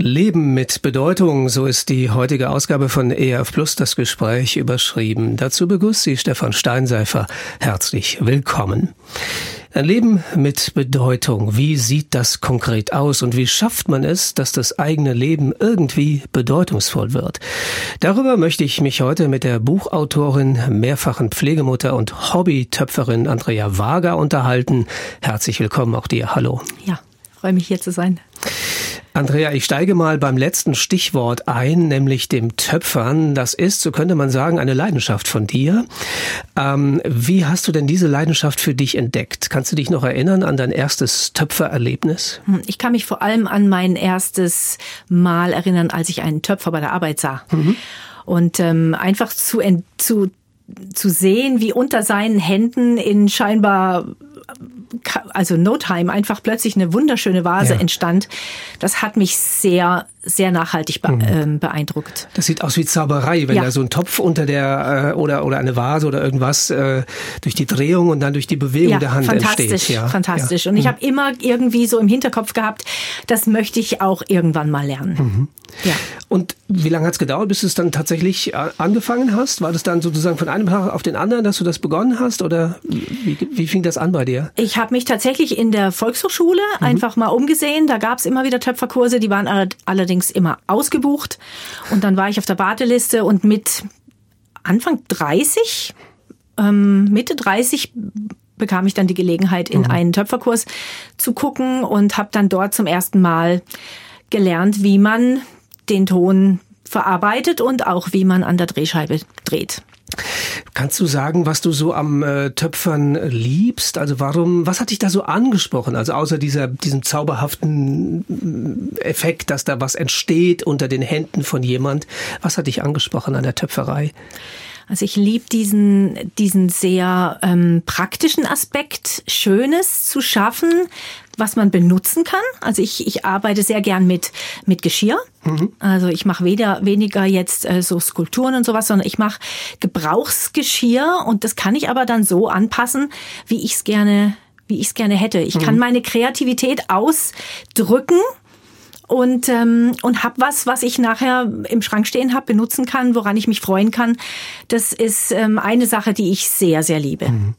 Leben mit Bedeutung, so ist die heutige Ausgabe von ERF Plus das Gespräch überschrieben. Dazu begrüßt Sie Stefan Steinseifer. Herzlich willkommen. Ein Leben mit Bedeutung. Wie sieht das konkret aus und wie schafft man es, dass das eigene Leben irgendwie bedeutungsvoll wird? Darüber möchte ich mich heute mit der Buchautorin, mehrfachen Pflegemutter und Hobbytöpferin Andrea Wager unterhalten. Herzlich willkommen auch dir. Hallo. Ja, freue mich hier zu sein. Andrea, ich steige mal beim letzten Stichwort ein, nämlich dem Töpfern. Das ist, so könnte man sagen, eine Leidenschaft von dir. Ähm, wie hast du denn diese Leidenschaft für dich entdeckt? Kannst du dich noch erinnern an dein erstes Töpfererlebnis? Hm, ich kann mich vor allem an mein erstes Mal erinnern, als ich einen Töpfer bei der Arbeit sah. Mhm. Und ähm, einfach zu, zu, zu sehen, wie unter seinen Händen in scheinbar also no time einfach plötzlich eine wunderschöne Vase ja. entstand. Das hat mich sehr sehr nachhaltig be mhm. ähm, beeindruckt. Das sieht aus wie Zauberei, wenn ja. da so ein Topf unter der äh, oder oder eine Vase oder irgendwas äh, durch die Drehung und dann durch die Bewegung ja, der Hand fantastisch, entsteht. Ja, fantastisch. Und ich mhm. habe immer irgendwie so im Hinterkopf gehabt, das möchte ich auch irgendwann mal lernen. Mhm. Ja. Und wie lange hat es gedauert, bis du es dann tatsächlich äh, angefangen hast? War das dann sozusagen von einem Tag auf den anderen, dass du das begonnen hast? Oder wie, wie fing das an bei dir? Ich habe mich tatsächlich in der Volkshochschule mhm. einfach mal umgesehen. Da gab es immer wieder Töpferkurse, die waren allerdings immer ausgebucht. Und dann war ich auf der Warteliste und mit Anfang 30, ähm, Mitte 30 bekam ich dann die Gelegenheit, in mhm. einen Töpferkurs zu gucken und habe dann dort zum ersten Mal gelernt, wie man den Ton verarbeitet und auch wie man an der Drehscheibe dreht. Kannst du sagen, was du so am äh, Töpfern liebst? Also warum, was hat dich da so angesprochen? Also außer dieser, diesem zauberhaften äh, Effekt, dass da was entsteht unter den Händen von jemand. Was hat dich angesprochen an der Töpferei? Also ich liebe diesen, diesen sehr ähm, praktischen Aspekt, Schönes zu schaffen, was man benutzen kann. Also ich, ich arbeite sehr gern mit, mit Geschirr. Mhm. Also ich mache weder, weniger jetzt äh, so Skulpturen und sowas, sondern ich mache Gebrauchsgeschirr und das kann ich aber dann so anpassen, wie ich es gerne, wie ich es gerne hätte. Ich mhm. kann meine Kreativität ausdrücken und ähm, und hab was, was ich nachher im Schrank stehen habe, benutzen kann, woran ich mich freuen kann. Das ist ähm, eine Sache, die ich sehr sehr liebe. Mhm.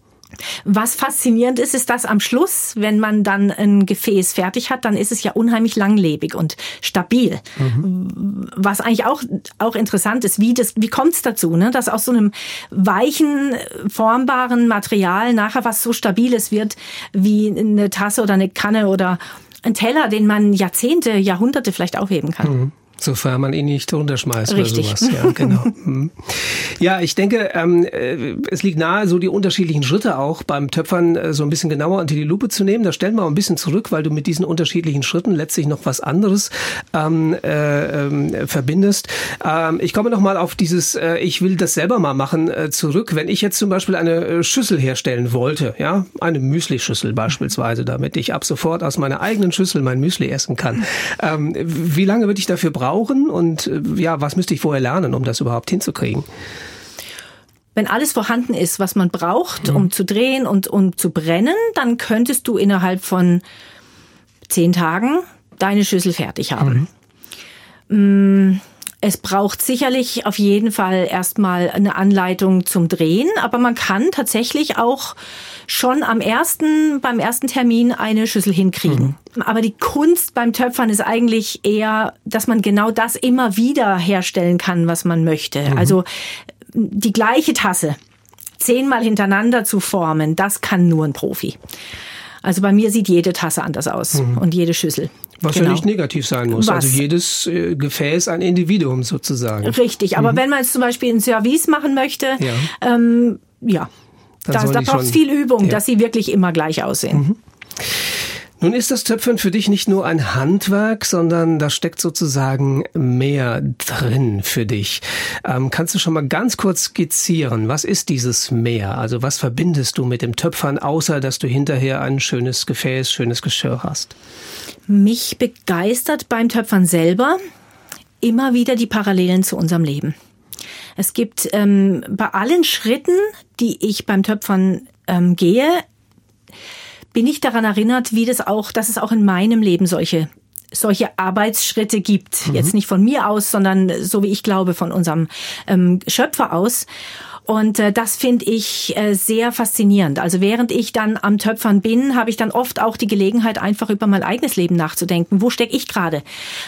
Was faszinierend ist, ist, dass am Schluss, wenn man dann ein Gefäß fertig hat, dann ist es ja unheimlich langlebig und stabil. Mhm. Was eigentlich auch, auch interessant ist, wie, das, wie kommt es dazu, ne? dass aus so einem weichen, formbaren Material nachher was so Stabiles wird wie eine Tasse oder eine Kanne oder ein Teller, den man Jahrzehnte, Jahrhunderte vielleicht aufheben kann. Mhm. Sofern man ihn nicht runterschmeißt Richtig. oder sowas. Ja, genau. Mhm. ja, ich denke, ähm, äh, es liegt nahe, so die unterschiedlichen Schritte auch beim Töpfern äh, so ein bisschen genauer unter die Lupe zu nehmen. Da stellen wir mal ein bisschen zurück, weil du mit diesen unterschiedlichen Schritten letztlich noch was anderes ähm, äh, äh, verbindest. Ähm, ich komme noch mal auf dieses, äh, ich will das selber mal machen, äh, zurück. Wenn ich jetzt zum Beispiel eine äh, Schüssel herstellen wollte, ja, eine Müsli-Schüssel beispielsweise, damit ich ab sofort aus meiner eigenen Schüssel mein Müsli essen kann. Ähm, wie lange würde ich dafür brauchen? Brauchen und äh, ja, was müsste ich vorher lernen, um das überhaupt hinzukriegen? Wenn alles vorhanden ist, was man braucht, mhm. um zu drehen und um zu brennen, dann könntest du innerhalb von zehn Tagen deine Schüssel fertig haben. Mhm. Es braucht sicherlich auf jeden Fall erstmal eine Anleitung zum Drehen, aber man kann tatsächlich auch schon am ersten, beim ersten Termin eine Schüssel hinkriegen. Mhm. Aber die Kunst beim Töpfern ist eigentlich eher, dass man genau das immer wieder herstellen kann, was man möchte. Mhm. Also die gleiche Tasse zehnmal hintereinander zu formen, das kann nur ein Profi. Also bei mir sieht jede Tasse anders aus mhm. und jede Schüssel. Was genau. ja nicht negativ sein muss. Was? Also jedes äh, Gefäß ein Individuum sozusagen. Richtig, aber mhm. wenn man jetzt zum Beispiel ein Service machen möchte, ja, ähm, ja da, da braucht es viel Übung, ja. dass sie wirklich immer gleich aussehen. Mhm. Nun ist das Töpfern für dich nicht nur ein Handwerk, sondern da steckt sozusagen mehr drin für dich. Ähm, kannst du schon mal ganz kurz skizzieren, was ist dieses Mehr? Also was verbindest du mit dem Töpfern, außer dass du hinterher ein schönes Gefäß, schönes Geschirr hast? Mich begeistert beim Töpfern selber immer wieder die Parallelen zu unserem Leben. Es gibt ähm, bei allen Schritten, die ich beim Töpfern ähm, gehe, bin ich daran erinnert, wie das auch, dass es auch in meinem Leben solche solche Arbeitsschritte gibt. Mhm. Jetzt nicht von mir aus, sondern so wie ich glaube von unserem ähm, Schöpfer aus. Und äh, das finde ich äh, sehr faszinierend. Also während ich dann am Töpfern bin, habe ich dann oft auch die Gelegenheit, einfach über mein eigenes Leben nachzudenken. Wo stecke ich gerade?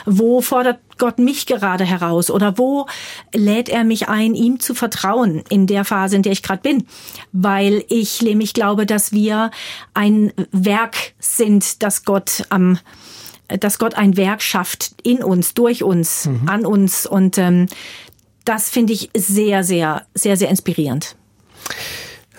Wo fordert Gott mich gerade heraus? Oder wo lädt er mich ein, ihm zu vertrauen in der Phase, in der ich gerade bin? Weil ich nämlich glaube, dass wir ein Werk sind, das Gott am dass Gott ein Werk schafft in uns, durch uns, mhm. an uns. Und ähm, das finde ich sehr, sehr, sehr, sehr inspirierend.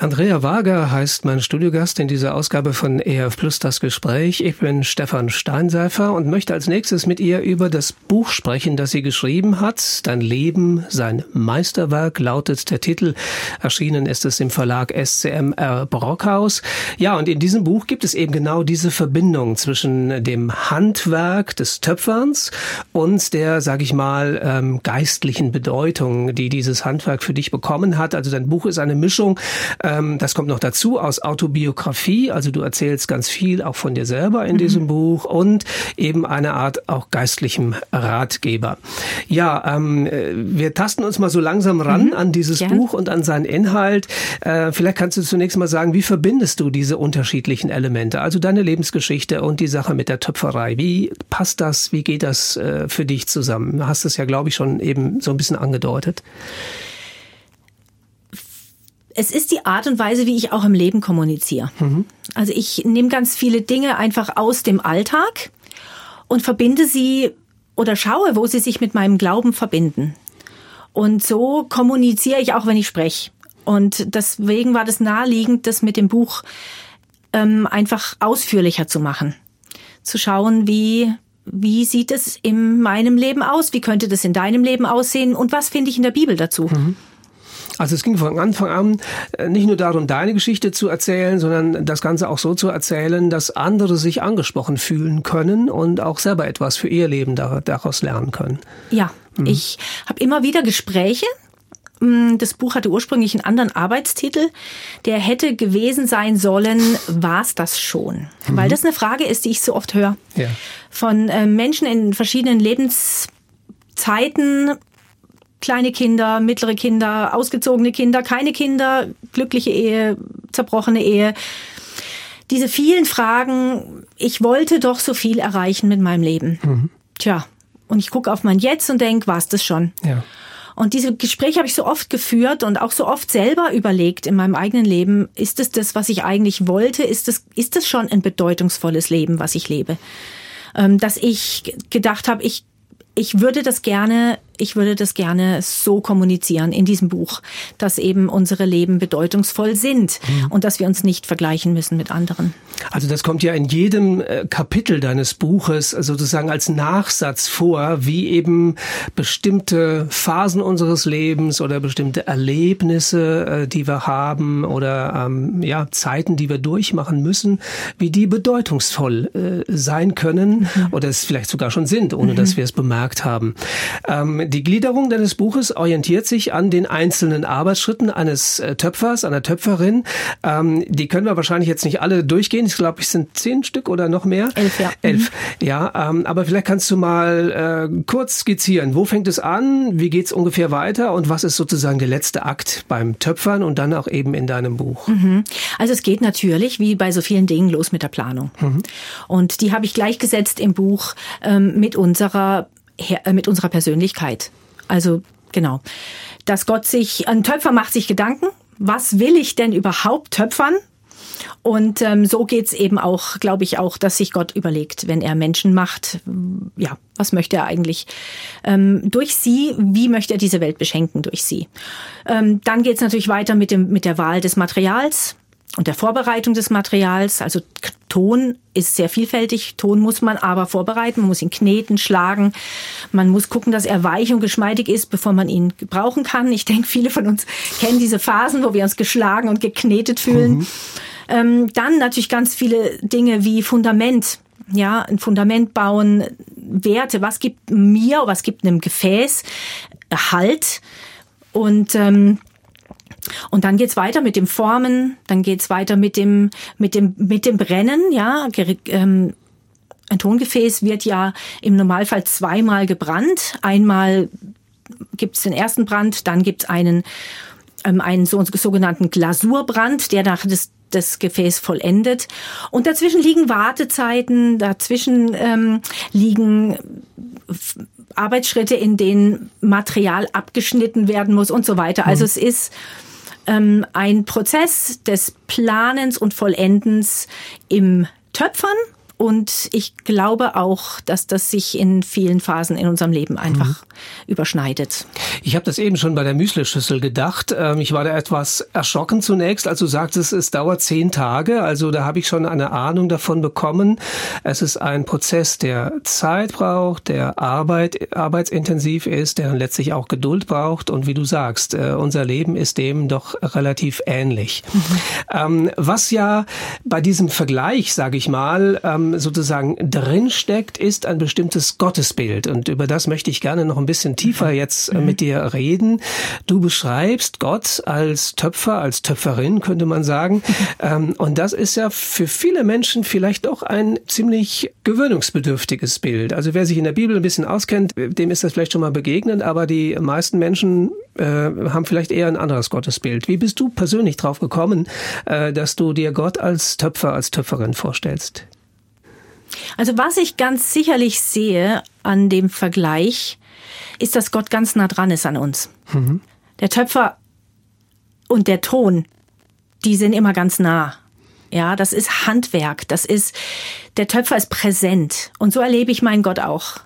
Andrea Wager heißt mein Studiogast in dieser Ausgabe von EF Plus das Gespräch. Ich bin Stefan Steinseifer und möchte als nächstes mit ihr über das Buch sprechen, das sie geschrieben hat. Dein Leben, sein Meisterwerk lautet der Titel. Erschienen ist es im Verlag SCMR Brockhaus. Ja, und in diesem Buch gibt es eben genau diese Verbindung zwischen dem Handwerk des Töpferns und der, sag ich mal, ähm, geistlichen Bedeutung, die dieses Handwerk für dich bekommen hat. Also dein Buch ist eine Mischung ähm, das kommt noch dazu aus Autobiografie, also du erzählst ganz viel auch von dir selber in mhm. diesem Buch und eben eine Art auch geistlichem Ratgeber. Ja, ähm, äh, wir tasten uns mal so langsam ran mhm. an dieses Gerne. Buch und an seinen Inhalt. Äh, vielleicht kannst du zunächst mal sagen, wie verbindest du diese unterschiedlichen Elemente, also deine Lebensgeschichte und die Sache mit der Töpferei? Wie passt das? Wie geht das äh, für dich zusammen? Du hast es ja, glaube ich, schon eben so ein bisschen angedeutet es ist die Art und Weise, wie ich auch im Leben kommuniziere. Mhm. Also ich nehme ganz viele Dinge einfach aus dem Alltag und verbinde sie oder schaue, wo sie sich mit meinem Glauben verbinden. Und so kommuniziere ich auch, wenn ich spreche. Und deswegen war das naheliegend, das mit dem Buch ähm, einfach ausführlicher zu machen. Zu schauen, wie, wie sieht es in meinem Leben aus? Wie könnte das in deinem Leben aussehen? Und was finde ich in der Bibel dazu? Mhm. Also es ging von Anfang an äh, nicht nur darum, deine Geschichte zu erzählen, sondern das Ganze auch so zu erzählen, dass andere sich angesprochen fühlen können und auch selber etwas für ihr Leben daraus lernen können. Ja, mhm. ich habe immer wieder Gespräche mm, das Buch hatte ursprünglich einen anderen Arbeitstitel. Der hätte gewesen sein sollen, war's das schon? Mhm. Weil das eine Frage ist, die ich so oft höre. Ja. Von äh, Menschen in verschiedenen Lebenszeiten, kleine Kinder, mittlere Kinder, ausgezogene Kinder, keine Kinder, glückliche Ehe, zerbrochene Ehe. Diese vielen Fragen, ich wollte doch so viel erreichen mit meinem Leben. Mhm. Tja, und ich gucke auf mein Jetzt und denke, war es das schon? Ja. Und diese Gespräche habe ich so oft geführt und auch so oft selber überlegt in meinem eigenen Leben, ist es das, was ich eigentlich wollte? Ist es, ist es schon ein bedeutungsvolles Leben, was ich lebe? Ähm, dass ich gedacht habe, ich ich würde das gerne, ich würde das gerne so kommunizieren in diesem Buch, dass eben unsere Leben bedeutungsvoll sind mhm. und dass wir uns nicht vergleichen müssen mit anderen. Also das kommt ja in jedem äh, Kapitel deines Buches sozusagen als Nachsatz vor, wie eben bestimmte Phasen unseres Lebens oder bestimmte Erlebnisse, äh, die wir haben oder ähm, ja Zeiten, die wir durchmachen müssen, wie die bedeutungsvoll äh, sein können mhm. oder es vielleicht sogar schon sind, ohne mhm. dass wir es gemerkt haben. Ähm, die Gliederung deines Buches orientiert sich an den einzelnen Arbeitsschritten eines äh, Töpfers, einer Töpferin. Ähm, die können wir wahrscheinlich jetzt nicht alle durchgehen. Ich glaube, es sind zehn Stück oder noch mehr. Elf, ja. Elf, mhm. ja. Ähm, aber vielleicht kannst du mal äh, kurz skizzieren. Wo fängt es an? Wie geht es ungefähr weiter? Und was ist sozusagen der letzte Akt beim Töpfern und dann auch eben in deinem Buch? Mhm. Also es geht natürlich, wie bei so vielen Dingen, los mit der Planung. Mhm. Und die habe ich gleichgesetzt im Buch ähm, mit unserer mit unserer Persönlichkeit. Also genau, dass Gott sich, ein Töpfer macht sich Gedanken, was will ich denn überhaupt töpfern? Und ähm, so geht's eben auch, glaube ich, auch, dass sich Gott überlegt, wenn er Menschen macht, ja, was möchte er eigentlich ähm, durch sie, wie möchte er diese Welt beschenken durch sie. Ähm, dann geht's natürlich weiter mit, dem, mit der Wahl des Materials und der Vorbereitung des Materials. Also Ton ist sehr vielfältig. Ton muss man aber vorbereiten. Man muss ihn kneten, schlagen. Man muss gucken, dass er weich und geschmeidig ist, bevor man ihn brauchen kann. Ich denke, viele von uns kennen diese Phasen, wo wir uns geschlagen und geknetet fühlen. Mhm. Ähm, dann natürlich ganz viele Dinge wie Fundament. Ja, ein Fundament bauen, Werte. Was gibt mir, was gibt einem Gefäß Halt? Und ähm, und dann geht's weiter mit dem Formen, dann geht's weiter mit dem, mit dem, mit dem Brennen, ja, ähm, ein Tongefäß wird ja im Normalfall zweimal gebrannt. Einmal gibt es den ersten Brand, dann gibt es einen, ähm, einen so, sogenannten Glasurbrand, der nach das, das Gefäß vollendet. Und dazwischen liegen Wartezeiten, dazwischen ähm, liegen Arbeitsschritte, in denen Material abgeschnitten werden muss und so weiter. Also mhm. es ist ähm, ein Prozess des Planens und Vollendens im Töpfern und ich glaube auch, dass das sich in vielen Phasen in unserem Leben einfach mhm. überschneidet. Ich habe das eben schon bei der Müslischüssel gedacht. Ähm, ich war da etwas erschrocken zunächst, als du sagtest, es dauert zehn Tage. Also da habe ich schon eine Ahnung davon bekommen. Es ist ein Prozess, der Zeit braucht, der Arbeit, arbeitsintensiv ist, der letztlich auch Geduld braucht. Und wie du sagst, äh, unser Leben ist dem doch relativ ähnlich. Mhm. Ähm, was ja bei diesem Vergleich, sage ich mal, ähm, sozusagen drinsteckt, ist ein bestimmtes Gottesbild. Und über das möchte ich gerne noch ein bisschen tiefer mhm. jetzt äh, mit dir reden. Du beschreibst Gott als Töpfer, als Töpferin, könnte man sagen. Ähm, und das ist ja für viele Menschen vielleicht auch ein ziemlich gewöhnungsbedürftiges Bild. Also wer sich in der Bibel ein bisschen auskennt, dem ist das vielleicht schon mal begegnet, aber die meisten Menschen äh, haben vielleicht eher ein anderes Gottesbild. Wie bist du persönlich drauf gekommen, äh, dass du dir Gott als Töpfer, als Töpferin vorstellst? Also was ich ganz sicherlich sehe an dem Vergleich, ist, dass Gott ganz nah dran ist an uns. Mhm. Der Töpfer und der Ton, die sind immer ganz nah. Ja, das ist Handwerk. Das ist, der Töpfer ist präsent. Und so erlebe ich meinen Gott auch.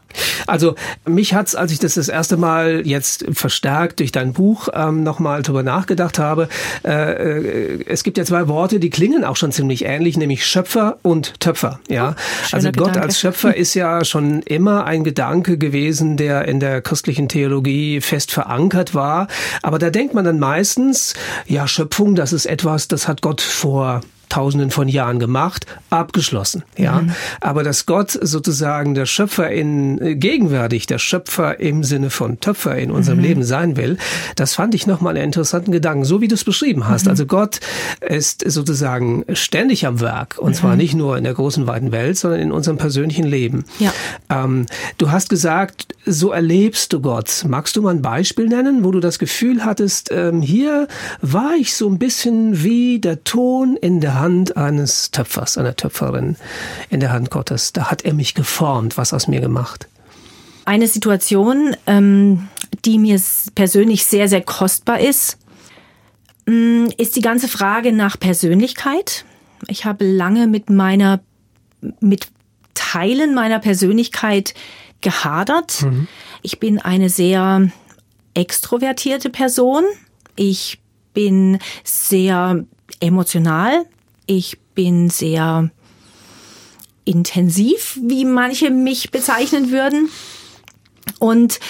Also mich hat's, als ich das das erste Mal jetzt verstärkt durch dein Buch ähm, nochmal drüber nachgedacht habe, äh, äh, es gibt ja zwei Worte, die klingen auch schon ziemlich ähnlich, nämlich Schöpfer und Töpfer. Ja, oh, also Gott Gedanke. als Schöpfer ist ja schon immer ein Gedanke gewesen, der in der christlichen Theologie fest verankert war. Aber da denkt man dann meistens, ja Schöpfung, das ist etwas, das hat Gott vor Tausenden von Jahren gemacht, abgeschlossen. Ja, mhm. aber dass Gott sozusagen der Schöpfer in äh, gegenwärtig der Schöpfer im Sinne von Töpfer in unserem mhm. Leben sein will, das fand ich nochmal einen interessanten Gedanken, so wie du es beschrieben hast. Mhm. Also Gott ist sozusagen ständig am Werk und zwar mhm. nicht nur in der großen weiten Welt, sondern in unserem persönlichen Leben. Ja. Ähm, du hast gesagt, so erlebst du Gott. Magst du mal ein Beispiel nennen, wo du das Gefühl hattest, ähm, hier war ich so ein bisschen wie der Ton in der Hand eines Töpfers, einer Töpferin, in der Hand Gottes. Da hat er mich geformt, was aus mir gemacht. Eine Situation, ähm, die mir persönlich sehr, sehr kostbar ist, mm, ist die ganze Frage nach Persönlichkeit. Ich habe lange mit meiner, mit Teilen meiner Persönlichkeit gehadert. Mhm. Ich bin eine sehr extrovertierte Person. Ich bin sehr emotional. Ich bin sehr intensiv, wie manche mich bezeichnen würden. Und,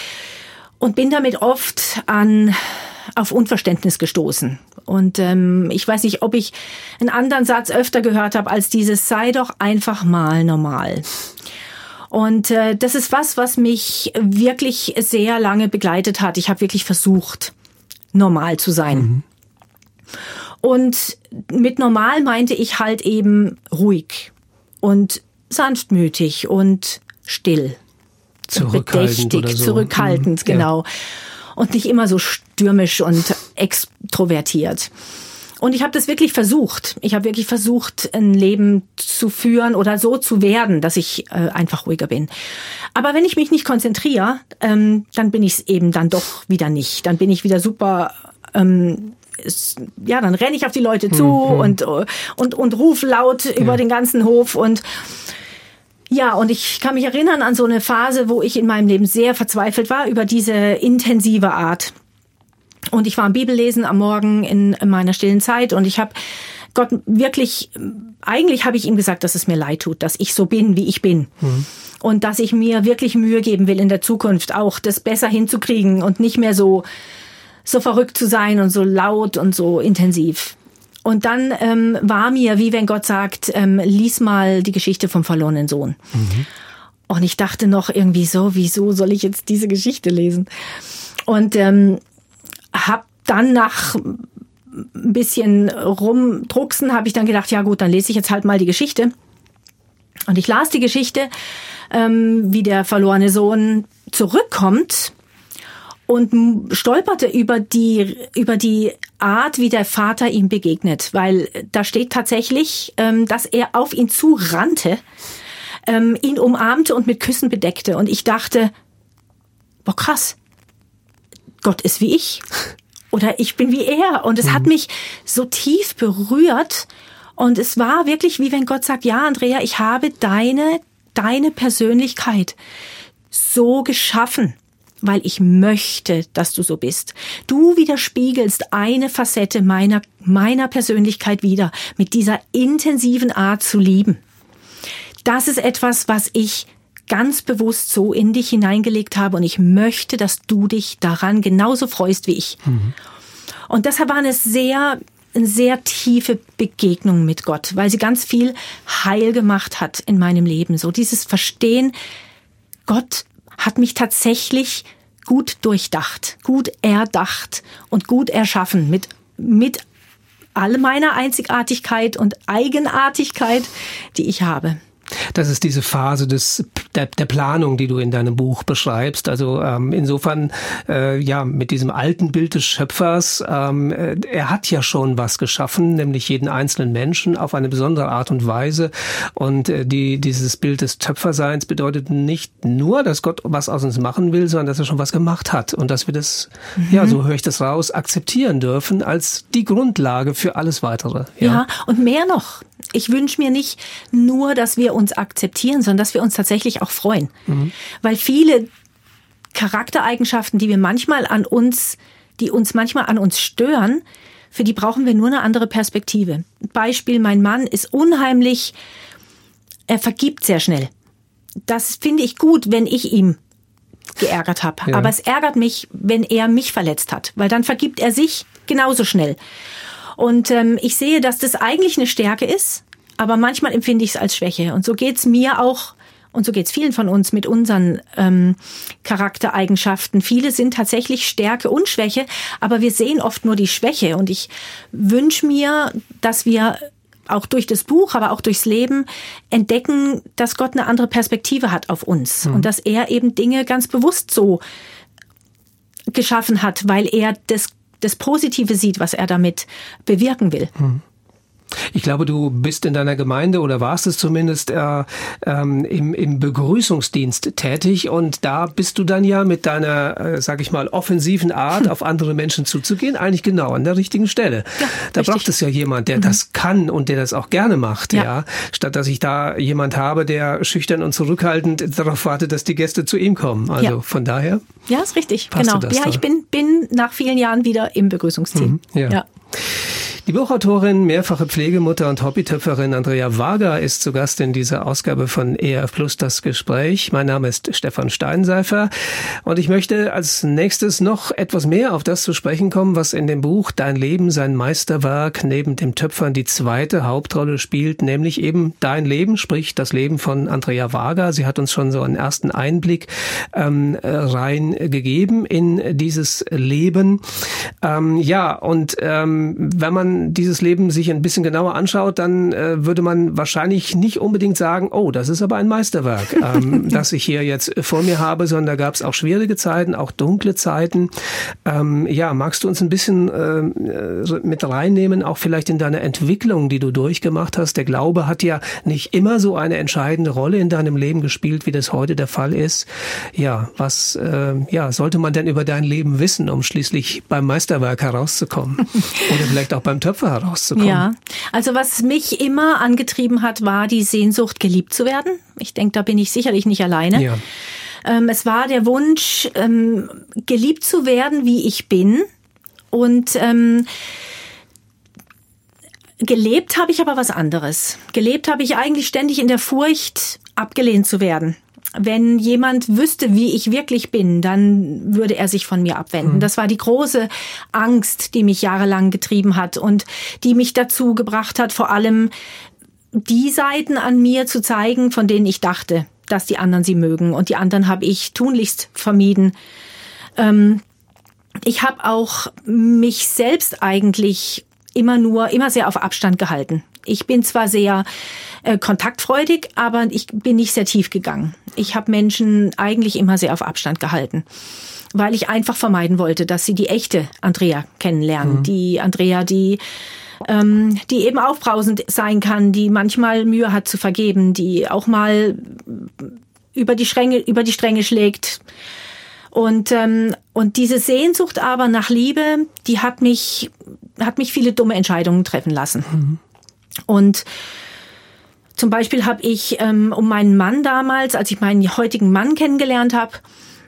und bin damit oft an, auf Unverständnis gestoßen. Und ähm, ich weiß nicht, ob ich einen anderen Satz öfter gehört habe als dieses sei doch einfach mal normal. Und äh, das ist was, was mich wirklich sehr lange begleitet hat. Ich habe wirklich versucht, normal zu sein. Mhm. Und mit normal meinte ich halt eben ruhig und sanftmütig und still. Zurückhaltend. Bedächtig, so. zurückhaltend, mhm. genau. Ja. Und nicht immer so stürmisch und extrovertiert. Und ich habe das wirklich versucht. Ich habe wirklich versucht, ein Leben zu führen oder so zu werden, dass ich äh, einfach ruhiger bin. Aber wenn ich mich nicht konzentriere, ähm, dann bin ich es eben dann doch wieder nicht. Dann bin ich wieder super ähm, ja, dann renne ich auf die Leute zu mhm. und, und, und ruf laut ja. über den ganzen Hof und ja, und ich kann mich erinnern an so eine Phase, wo ich in meinem Leben sehr verzweifelt war über diese intensive Art. Und ich war am Bibellesen am Morgen in meiner stillen Zeit und ich habe Gott wirklich, eigentlich habe ich ihm gesagt, dass es mir leid tut, dass ich so bin, wie ich bin. Mhm. Und dass ich mir wirklich Mühe geben will in der Zukunft auch, das besser hinzukriegen und nicht mehr so so verrückt zu sein und so laut und so intensiv. Und dann ähm, war mir, wie wenn Gott sagt, ähm, lies mal die Geschichte vom verlorenen Sohn. Mhm. Und ich dachte noch irgendwie so, wieso soll ich jetzt diese Geschichte lesen? Und ähm, habe dann nach ein bisschen rumdrucksen, habe ich dann gedacht, ja gut, dann lese ich jetzt halt mal die Geschichte. Und ich las die Geschichte, ähm, wie der verlorene Sohn zurückkommt und stolperte über die über die Art, wie der Vater ihm begegnet, weil da steht tatsächlich, ähm, dass er auf ihn zurannte, ähm, ihn umarmte und mit Küssen bedeckte. Und ich dachte, boah krass, Gott ist wie ich oder ich bin wie er. Und es mhm. hat mich so tief berührt. Und es war wirklich wie wenn Gott sagt, ja, Andrea, ich habe deine, deine Persönlichkeit so geschaffen weil ich möchte, dass du so bist. Du widerspiegelst eine Facette meiner, meiner Persönlichkeit wieder, mit dieser intensiven Art zu lieben. Das ist etwas, was ich ganz bewusst so in dich hineingelegt habe und ich möchte, dass du dich daran genauso freust wie ich. Mhm. Und deshalb war eine sehr, eine sehr tiefe Begegnung mit Gott, weil sie ganz viel heil gemacht hat in meinem Leben. So dieses Verstehen, Gott hat mich tatsächlich gut durchdacht, gut erdacht und gut erschaffen mit, mit all meiner Einzigartigkeit und Eigenartigkeit, die ich habe. Das ist diese Phase des, der, der Planung, die du in deinem Buch beschreibst. Also ähm, insofern, äh, ja, mit diesem alten Bild des Schöpfers, ähm, äh, er hat ja schon was geschaffen, nämlich jeden einzelnen Menschen auf eine besondere Art und Weise. Und äh, die, dieses Bild des Töpferseins bedeutet nicht nur, dass Gott was aus uns machen will, sondern dass er schon was gemacht hat und dass wir das, mhm. ja, so höre ich das raus, akzeptieren dürfen als die Grundlage für alles weitere. Ja, ja und mehr noch ich wünsche mir nicht nur, dass wir uns akzeptieren, sondern dass wir uns tatsächlich auch freuen. Mhm. Weil viele Charaktereigenschaften, die wir manchmal an uns, die uns manchmal an uns stören, für die brauchen wir nur eine andere Perspektive. Beispiel, mein Mann ist unheimlich, er vergibt sehr schnell. Das finde ich gut, wenn ich ihm geärgert habe. Ja. Aber es ärgert mich, wenn er mich verletzt hat, weil dann vergibt er sich genauso schnell. Und ähm, ich sehe, dass das eigentlich eine Stärke ist, aber manchmal empfinde ich es als Schwäche. Und so geht's mir auch und so geht's vielen von uns mit unseren ähm, Charaktereigenschaften. Viele sind tatsächlich Stärke und Schwäche, aber wir sehen oft nur die Schwäche. Und ich wünsche mir, dass wir auch durch das Buch, aber auch durchs Leben entdecken, dass Gott eine andere Perspektive hat auf uns mhm. und dass er eben Dinge ganz bewusst so geschaffen hat, weil er das das Positive sieht, was er damit bewirken will. Hm. Ich glaube, du bist in deiner Gemeinde oder warst es zumindest äh, ähm, im, im Begrüßungsdienst tätig und da bist du dann ja mit deiner, äh, sag ich mal, offensiven Art hm. auf andere Menschen zuzugehen, eigentlich genau an der richtigen Stelle. Ja, da richtig. braucht es ja jemand, der mhm. das kann und der das auch gerne macht, ja. ja. Statt dass ich da jemand habe, der schüchtern und zurückhaltend darauf wartet, dass die Gäste zu ihm kommen. Also ja. von daher. Ja, ist richtig. Genau. Ja, ich bin, bin nach vielen Jahren wieder im Begrüßungsteam. Mhm, ja. ja. Die Buchautorin, mehrfache Pflegemutter und Hobbytöpferin Andrea Wager ist zu Gast in dieser Ausgabe von ERF Plus das Gespräch. Mein Name ist Stefan Steinseifer und ich möchte als nächstes noch etwas mehr auf das zu sprechen kommen, was in dem Buch Dein Leben, sein Meisterwerk neben dem Töpfern die zweite Hauptrolle spielt, nämlich eben Dein Leben, sprich das Leben von Andrea Wager. Sie hat uns schon so einen ersten Einblick ähm, reingegeben in dieses Leben. Ähm, ja, und ähm, wenn man dieses Leben sich ein bisschen genauer anschaut, dann äh, würde man wahrscheinlich nicht unbedingt sagen, oh, das ist aber ein Meisterwerk, ähm, das ich hier jetzt vor mir habe, sondern da gab es auch schwierige Zeiten, auch dunkle Zeiten. Ähm, ja, magst du uns ein bisschen äh, mit reinnehmen, auch vielleicht in deine Entwicklung, die du durchgemacht hast? Der Glaube hat ja nicht immer so eine entscheidende Rolle in deinem Leben gespielt, wie das heute der Fall ist. Ja, was äh, ja, sollte man denn über dein Leben wissen, um schließlich beim Meisterwerk herauszukommen? Oder vielleicht auch beim Töpfer herauszukommen. Ja, also was mich immer angetrieben hat, war die Sehnsucht, geliebt zu werden. Ich denke, da bin ich sicherlich nicht alleine. Ja. Ähm, es war der Wunsch, ähm, geliebt zu werden, wie ich bin. Und ähm, gelebt habe ich aber was anderes. Gelebt habe ich eigentlich ständig in der Furcht, abgelehnt zu werden wenn jemand wüsste, wie ich wirklich bin, dann würde er sich von mir abwenden. Mhm. Das war die große Angst, die mich jahrelang getrieben hat und die mich dazu gebracht hat, vor allem die Seiten an mir zu zeigen, von denen ich dachte, dass die anderen sie mögen. Und die anderen habe ich tunlichst vermieden. Ähm, ich habe auch mich selbst eigentlich immer nur, immer sehr auf Abstand gehalten Ich bin zwar sehr äh, kontaktfreudig, aber ich bin nicht sehr tief gegangen. Ich habe Menschen eigentlich immer sehr auf Abstand gehalten, weil ich einfach vermeiden wollte, dass sie die echte Andrea kennenlernen. Mhm. Die Andrea, die ähm, die eben aufbrausend sein kann, die manchmal Mühe hat zu vergeben, die auch mal über die Stränge, über die Stränge schlägt. Und, ähm, und diese Sehnsucht aber nach Liebe, die hat mich, hat mich viele dumme Entscheidungen treffen lassen. Mhm. Und zum Beispiel habe ich ähm, um meinen Mann damals, als ich meinen heutigen Mann kennengelernt habe,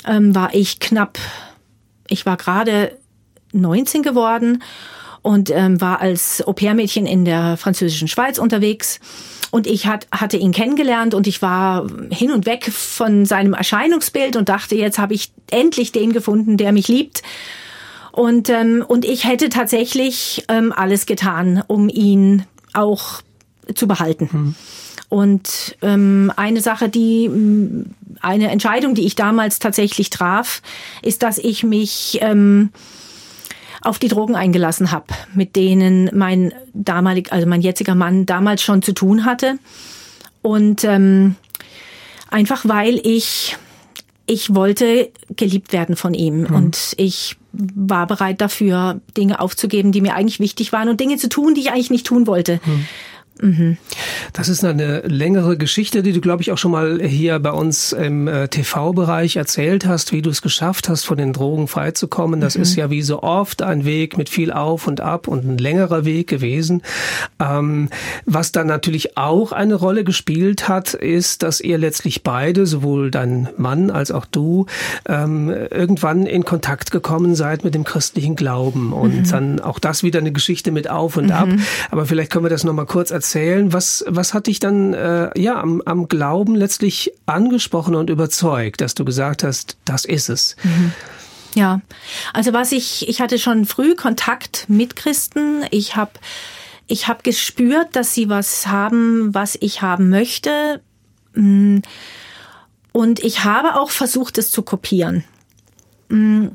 ähm, war ich knapp, ich war gerade 19 geworden und ähm, war als Au-pair-Mädchen in der französischen Schweiz unterwegs. Und ich hat, hatte ihn kennengelernt und ich war hin und weg von seinem Erscheinungsbild und dachte, jetzt habe ich endlich den gefunden, der mich liebt. Und, ähm, und ich hätte tatsächlich ähm, alles getan, um ihn auch zu behalten. Hm. Und ähm, eine Sache, die eine Entscheidung, die ich damals tatsächlich traf, ist, dass ich mich ähm, auf die Drogen eingelassen habe, mit denen mein damalig, also mein jetziger Mann damals schon zu tun hatte. Und ähm, einfach weil ich ich wollte geliebt werden von ihm mhm. und ich war bereit dafür, Dinge aufzugeben, die mir eigentlich wichtig waren und Dinge zu tun, die ich eigentlich nicht tun wollte. Mhm. Mhm. Das ist eine längere Geschichte, die du, glaube ich, auch schon mal hier bei uns im äh, TV-Bereich erzählt hast, wie du es geschafft hast, von den Drogen freizukommen. Das mhm. ist ja wie so oft ein Weg mit viel Auf und Ab und ein längerer Weg gewesen. Ähm, was dann natürlich auch eine Rolle gespielt hat, ist, dass ihr letztlich beide, sowohl dein Mann als auch du, ähm, irgendwann in Kontakt gekommen seid mit dem christlichen Glauben. Und mhm. dann auch das wieder eine Geschichte mit Auf und Ab. Mhm. Aber vielleicht können wir das nochmal kurz erzählen erzählen. Was, was hat dich dann äh, ja am, am Glauben letztlich angesprochen und überzeugt, dass du gesagt hast, das ist es? Mhm. Ja, also was ich, ich hatte schon früh Kontakt mit Christen. Ich habe ich hab gespürt, dass sie was haben, was ich haben möchte. Mm. Und ich habe auch versucht, es zu kopieren. Mm.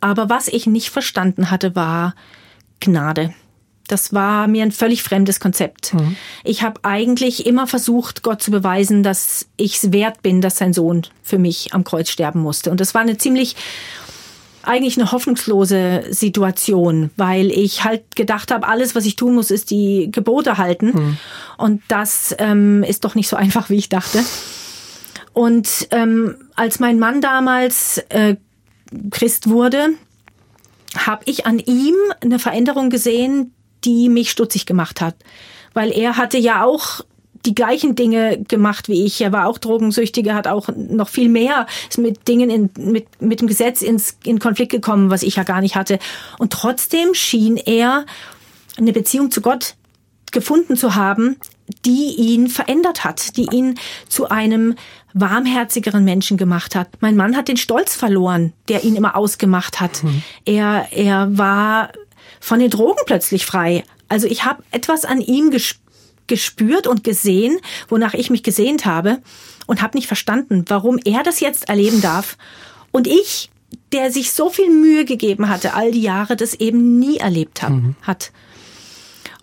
Aber was ich nicht verstanden hatte, war Gnade. Das war mir ein völlig fremdes Konzept. Mhm. Ich habe eigentlich immer versucht, Gott zu beweisen, dass ich es wert bin, dass sein Sohn für mich am Kreuz sterben musste. Und das war eine ziemlich eigentlich eine hoffnungslose Situation, weil ich halt gedacht habe, alles, was ich tun muss, ist die Gebote halten. Mhm. Und das ähm, ist doch nicht so einfach, wie ich dachte. Und ähm, als mein Mann damals äh, Christ wurde, habe ich an ihm eine Veränderung gesehen, die mich stutzig gemacht hat. Weil er hatte ja auch die gleichen Dinge gemacht wie ich. Er war auch Drogensüchtiger, hat auch noch viel mehr, ist mit Dingen in, mit, mit dem Gesetz ins, in Konflikt gekommen, was ich ja gar nicht hatte. Und trotzdem schien er eine Beziehung zu Gott gefunden zu haben, die ihn verändert hat, die ihn zu einem warmherzigeren Menschen gemacht hat. Mein Mann hat den Stolz verloren, der ihn immer ausgemacht hat. Mhm. Er, er war von den Drogen plötzlich frei. Also ich habe etwas an ihm gespürt und gesehen, wonach ich mich gesehnt habe und habe nicht verstanden, warum er das jetzt erleben darf und ich, der sich so viel Mühe gegeben hatte, all die Jahre, das eben nie erlebt hab, mhm. hat.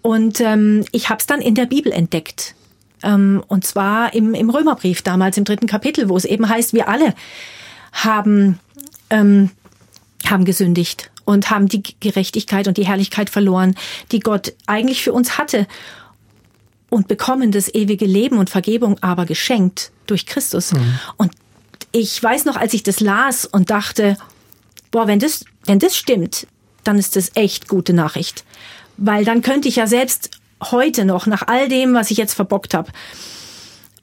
Und ähm, ich habe es dann in der Bibel entdeckt. Ähm, und zwar im, im Römerbrief, damals im dritten Kapitel, wo es eben heißt, wir alle haben, ähm, haben gesündigt und haben die Gerechtigkeit und die Herrlichkeit verloren, die Gott eigentlich für uns hatte und bekommen das ewige Leben und Vergebung aber geschenkt durch Christus. Mhm. Und ich weiß noch, als ich das las und dachte, boah, wenn das, wenn das stimmt, dann ist das echt gute Nachricht. Weil dann könnte ich ja selbst heute noch, nach all dem, was ich jetzt verbockt habe,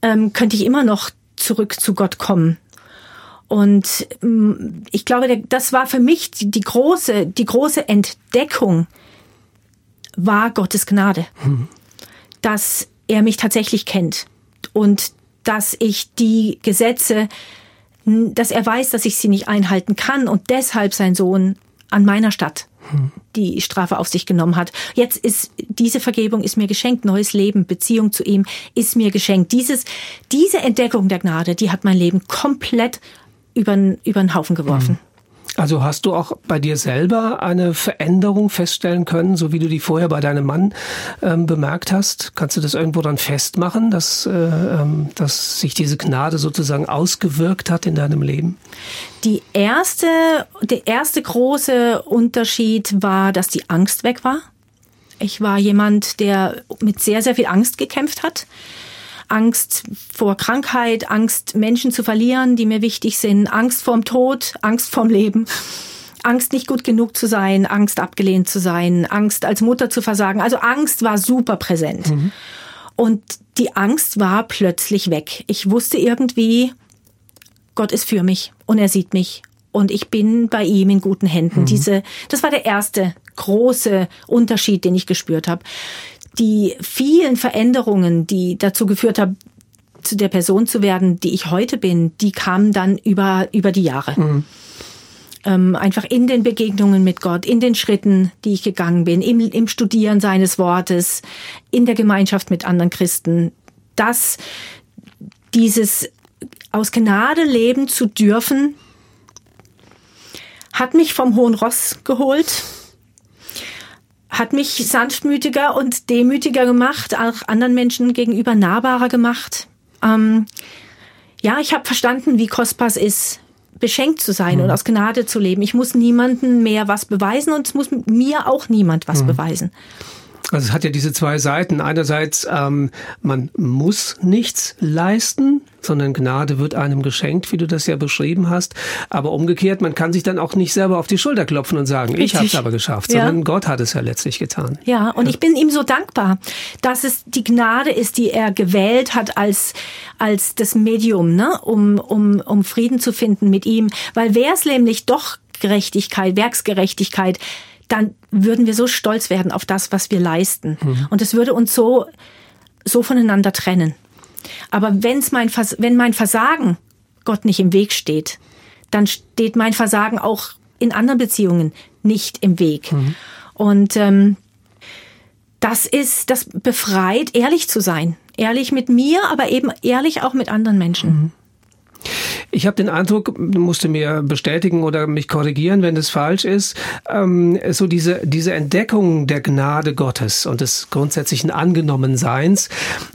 ähm, könnte ich immer noch zurück zu Gott kommen und mm, ich glaube, das war für mich die große, die große Entdeckung war Gottes Gnade. Hm. Dass er mich tatsächlich kennt und dass ich die Gesetze, dass er weiß, dass ich sie nicht einhalten kann und deshalb sein Sohn an meiner Stadt hm. die Strafe auf sich genommen hat. Jetzt ist diese Vergebung ist mir geschenkt, neues Leben, Beziehung zu ihm ist mir geschenkt. Dieses, diese Entdeckung der Gnade, die hat mein Leben komplett über, über den Haufen geworfen. Also hast du auch bei dir selber eine Veränderung feststellen können, so wie du die vorher bei deinem Mann ähm, bemerkt hast? Kannst du das irgendwo dann festmachen, dass, äh, ähm, dass sich diese Gnade sozusagen ausgewirkt hat in deinem Leben? Die erste, der erste große Unterschied war, dass die Angst weg war. Ich war jemand, der mit sehr, sehr viel Angst gekämpft hat. Angst vor Krankheit, Angst, Menschen zu verlieren, die mir wichtig sind, Angst vorm Tod, Angst vorm Leben. Angst, nicht gut genug zu sein, Angst, abgelehnt zu sein, Angst, als Mutter zu versagen. Also Angst war super präsent. Mhm. Und die Angst war plötzlich weg. Ich wusste irgendwie, Gott ist für mich und er sieht mich und ich bin bei ihm in guten Händen. Mhm. Diese, das war der erste große Unterschied, den ich gespürt habe die vielen Veränderungen, die dazu geführt haben, zu der Person zu werden, die ich heute bin, die kamen dann über, über die Jahre. Mhm. Ähm, einfach in den Begegnungen mit Gott, in den Schritten, die ich gegangen bin, im, im Studieren seines Wortes, in der Gemeinschaft mit anderen Christen, dass dieses aus Gnade leben zu dürfen, hat mich vom hohen Ross geholt hat mich sanftmütiger und demütiger gemacht, auch anderen Menschen gegenüber nahbarer gemacht. Ähm, ja, ich habe verstanden, wie kostbar es ist, beschenkt zu sein mhm. und aus Gnade zu leben. Ich muss niemandem mehr was beweisen und es muss mir auch niemand was mhm. beweisen. Also es hat ja diese zwei Seiten. Einerseits, ähm, man muss nichts leisten, sondern Gnade wird einem geschenkt, wie du das ja beschrieben hast. Aber umgekehrt, man kann sich dann auch nicht selber auf die Schulter klopfen und sagen, Richtig. ich habe es aber geschafft, ja. sondern Gott hat es ja letztlich getan. Ja, und ja. ich bin ihm so dankbar, dass es die Gnade ist, die er gewählt hat als als das Medium, ne, um um um Frieden zu finden mit ihm, weil wäre es nämlich doch Gerechtigkeit, Werksgerechtigkeit, dann würden wir so stolz werden auf das, was wir leisten. Mhm. Und es würde uns so, so voneinander trennen. Aber wenn's mein, wenn mein Versagen Gott nicht im Weg steht, dann steht mein Versagen auch in anderen Beziehungen nicht im Weg. Mhm. Und ähm, das ist, das befreit, ehrlich zu sein. Ehrlich mit mir, aber eben ehrlich auch mit anderen Menschen. Mhm. Ich habe den Eindruck, du musst mir bestätigen oder mich korrigieren, wenn das falsch ist, ähm, so diese, diese Entdeckung der Gnade Gottes und des grundsätzlichen Angenommenseins,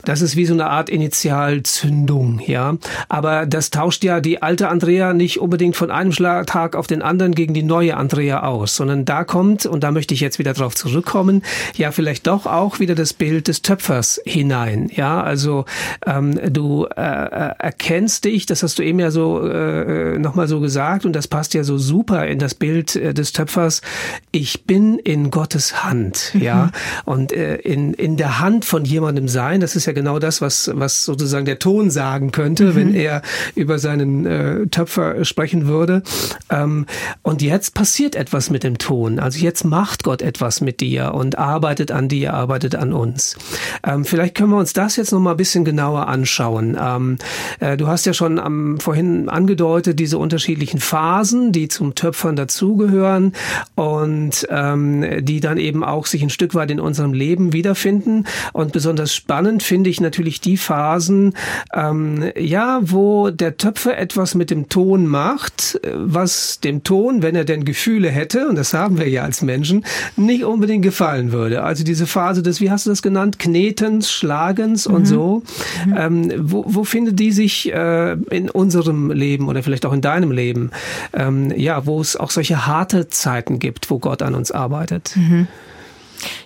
das ist wie so eine Art Initialzündung, ja. Aber das tauscht ja die alte Andrea nicht unbedingt von einem Tag auf den anderen gegen die neue Andrea aus, sondern da kommt, und da möchte ich jetzt wieder drauf zurückkommen, ja vielleicht doch auch wieder das Bild des Töpfers hinein, ja. Also ähm, du äh, äh erkennst dich, das hast du eben ja so äh, nochmal so gesagt und das passt ja so super in das Bild äh, des Töpfers. Ich bin in Gottes Hand, mhm. ja, und äh, in in der Hand von jemandem sein. Das ist ja genau das, was was sozusagen der Ton sagen könnte, mhm. wenn er über seinen äh, Töpfer sprechen würde. Ähm, und jetzt passiert etwas mit dem Ton. Also jetzt macht Gott etwas mit dir und arbeitet an dir, arbeitet an uns. Ähm, vielleicht können wir uns das jetzt noch mal ein bisschen genauer anschauen. Ähm, äh, du hast ja schon am vorhin angedeutet, diese unterschiedlichen Phasen, die zum Töpfern dazugehören und ähm, die dann eben auch sich ein Stück weit in unserem Leben wiederfinden. Und besonders spannend finde ich natürlich die Phasen, ähm, ja, wo der Töpfer etwas mit dem Ton macht, was dem Ton, wenn er denn Gefühle hätte, und das haben wir ja als Menschen, nicht unbedingt gefallen würde. Also diese Phase des, wie hast du das genannt, Knetens, Schlagens mhm. und so. Mhm. Ähm, wo, wo findet die sich äh, in unserem Leben oder vielleicht auch in deinem Leben, ähm, ja, wo es auch solche harte Zeiten gibt, wo Gott an uns arbeitet. Mhm.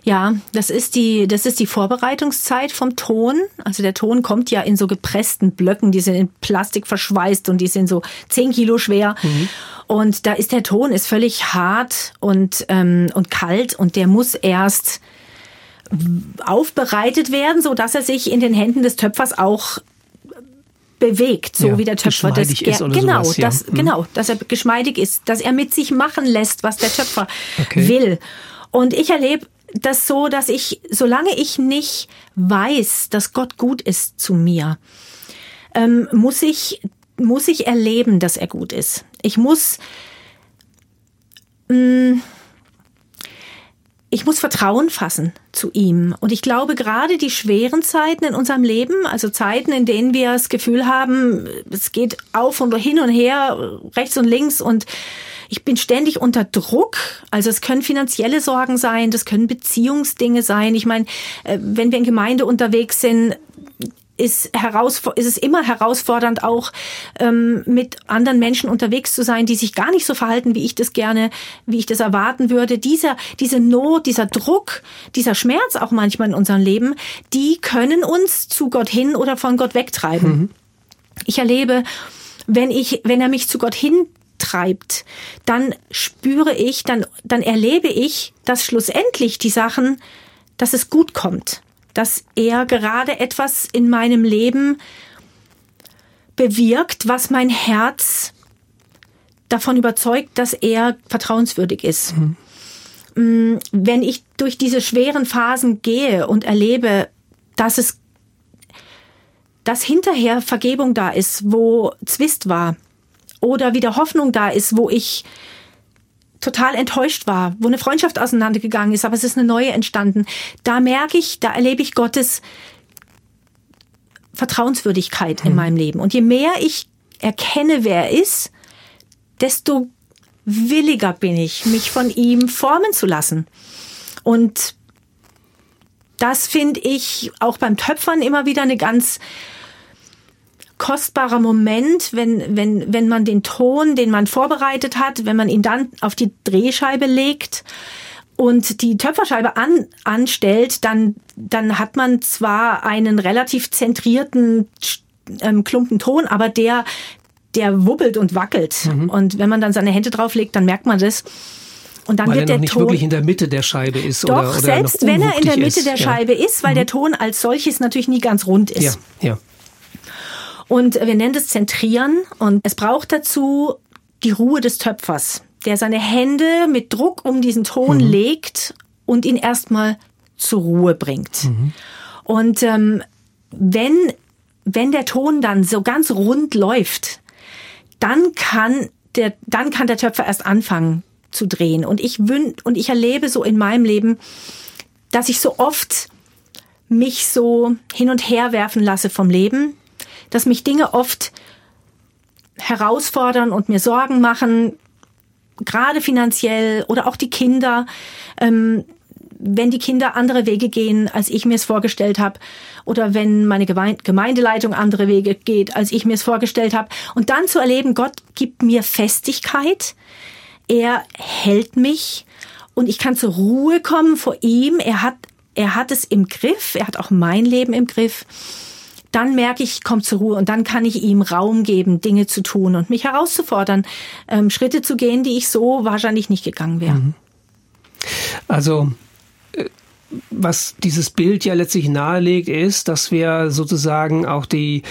Ja, das ist die, das ist die Vorbereitungszeit vom Ton. Also der Ton kommt ja in so gepressten Blöcken, die sind in Plastik verschweißt und die sind so zehn Kilo schwer. Mhm. Und da ist der Ton ist völlig hart und, ähm, und kalt und der muss erst aufbereitet werden, so dass er sich in den Händen des Töpfers auch bewegt, so ja, wie der Töpfer das ist genau, sowas, ja. das, hm. genau, dass er geschmeidig ist, dass er mit sich machen lässt, was der Töpfer okay. will. Und ich erlebe das so, dass ich, solange ich nicht weiß, dass Gott gut ist zu mir, ähm, muss ich muss ich erleben, dass er gut ist. Ich muss mh, mm, ich muss Vertrauen fassen zu ihm. Und ich glaube, gerade die schweren Zeiten in unserem Leben, also Zeiten, in denen wir das Gefühl haben, es geht auf und hin und her, rechts und links und ich bin ständig unter Druck. Also es können finanzielle Sorgen sein, das können Beziehungsdinge sein. Ich meine, äh, wenn wir in Gemeinde unterwegs sind, ist, heraus, ist es immer herausfordernd, auch ähm, mit anderen Menschen unterwegs zu sein, die sich gar nicht so verhalten, wie ich das gerne, wie ich das erwarten würde. Dieser, diese Not, dieser Druck, dieser Schmerz auch manchmal in unserem Leben, die können uns zu Gott hin oder von Gott wegtreiben. Mhm. Ich erlebe, wenn ich, wenn er mich zu Gott hin treibt, dann spüre ich, dann, dann erlebe ich, dass schlussendlich die Sachen, dass es gut kommt dass er gerade etwas in meinem Leben bewirkt, was mein Herz davon überzeugt, dass er vertrauenswürdig ist. Mhm. Wenn ich durch diese schweren Phasen gehe und erlebe, dass es, dass hinterher Vergebung da ist, wo Zwist war, oder wieder Hoffnung da ist, wo ich total enttäuscht war, wo eine Freundschaft auseinandergegangen ist, aber es ist eine neue entstanden. Da merke ich, da erlebe ich Gottes Vertrauenswürdigkeit in hm. meinem Leben. Und je mehr ich erkenne, wer er ist, desto williger bin ich, mich von ihm formen zu lassen. Und das finde ich auch beim Töpfern immer wieder eine ganz kostbarer Moment, wenn, wenn, wenn man den Ton, den man vorbereitet hat, wenn man ihn dann auf die Drehscheibe legt und die Töpferscheibe an, anstellt, dann, dann hat man zwar einen relativ zentrierten ähm, Klumpen Ton, aber der, der wubbelt und wackelt. Mhm. Und wenn man dann seine Hände drauflegt, dann merkt man das. Und dann weil wird er noch nicht Ton wirklich in der Mitte der Scheibe ist. Doch, oder, oder selbst wenn er in der Mitte ist. der Scheibe ja. ist, weil mhm. der Ton als solches natürlich nie ganz rund ist. Ja, ja. Und wir nennen das Zentrieren. Und es braucht dazu die Ruhe des Töpfers, der seine Hände mit Druck um diesen Ton mhm. legt und ihn erstmal zur Ruhe bringt. Mhm. Und ähm, wenn, wenn der Ton dann so ganz rund läuft, dann kann der, dann kann der Töpfer erst anfangen zu drehen. Und ich wün und ich erlebe so in meinem Leben, dass ich so oft mich so hin und her werfen lasse vom Leben, dass mich Dinge oft herausfordern und mir Sorgen machen, gerade finanziell oder auch die Kinder, ähm, wenn die Kinder andere Wege gehen, als ich mir es vorgestellt habe, oder wenn meine Gemeindeleitung andere Wege geht, als ich mir es vorgestellt habe. Und dann zu erleben, Gott gibt mir Festigkeit, er hält mich und ich kann zur Ruhe kommen vor ihm. Er hat, er hat es im Griff, er hat auch mein Leben im Griff dann merke ich, ich komme zur Ruhe und dann kann ich ihm Raum geben, Dinge zu tun und mich herauszufordern, ähm, Schritte zu gehen, die ich so wahrscheinlich nicht gegangen wäre. Mhm. Also was dieses Bild ja letztlich nahelegt, ist, dass wir sozusagen auch die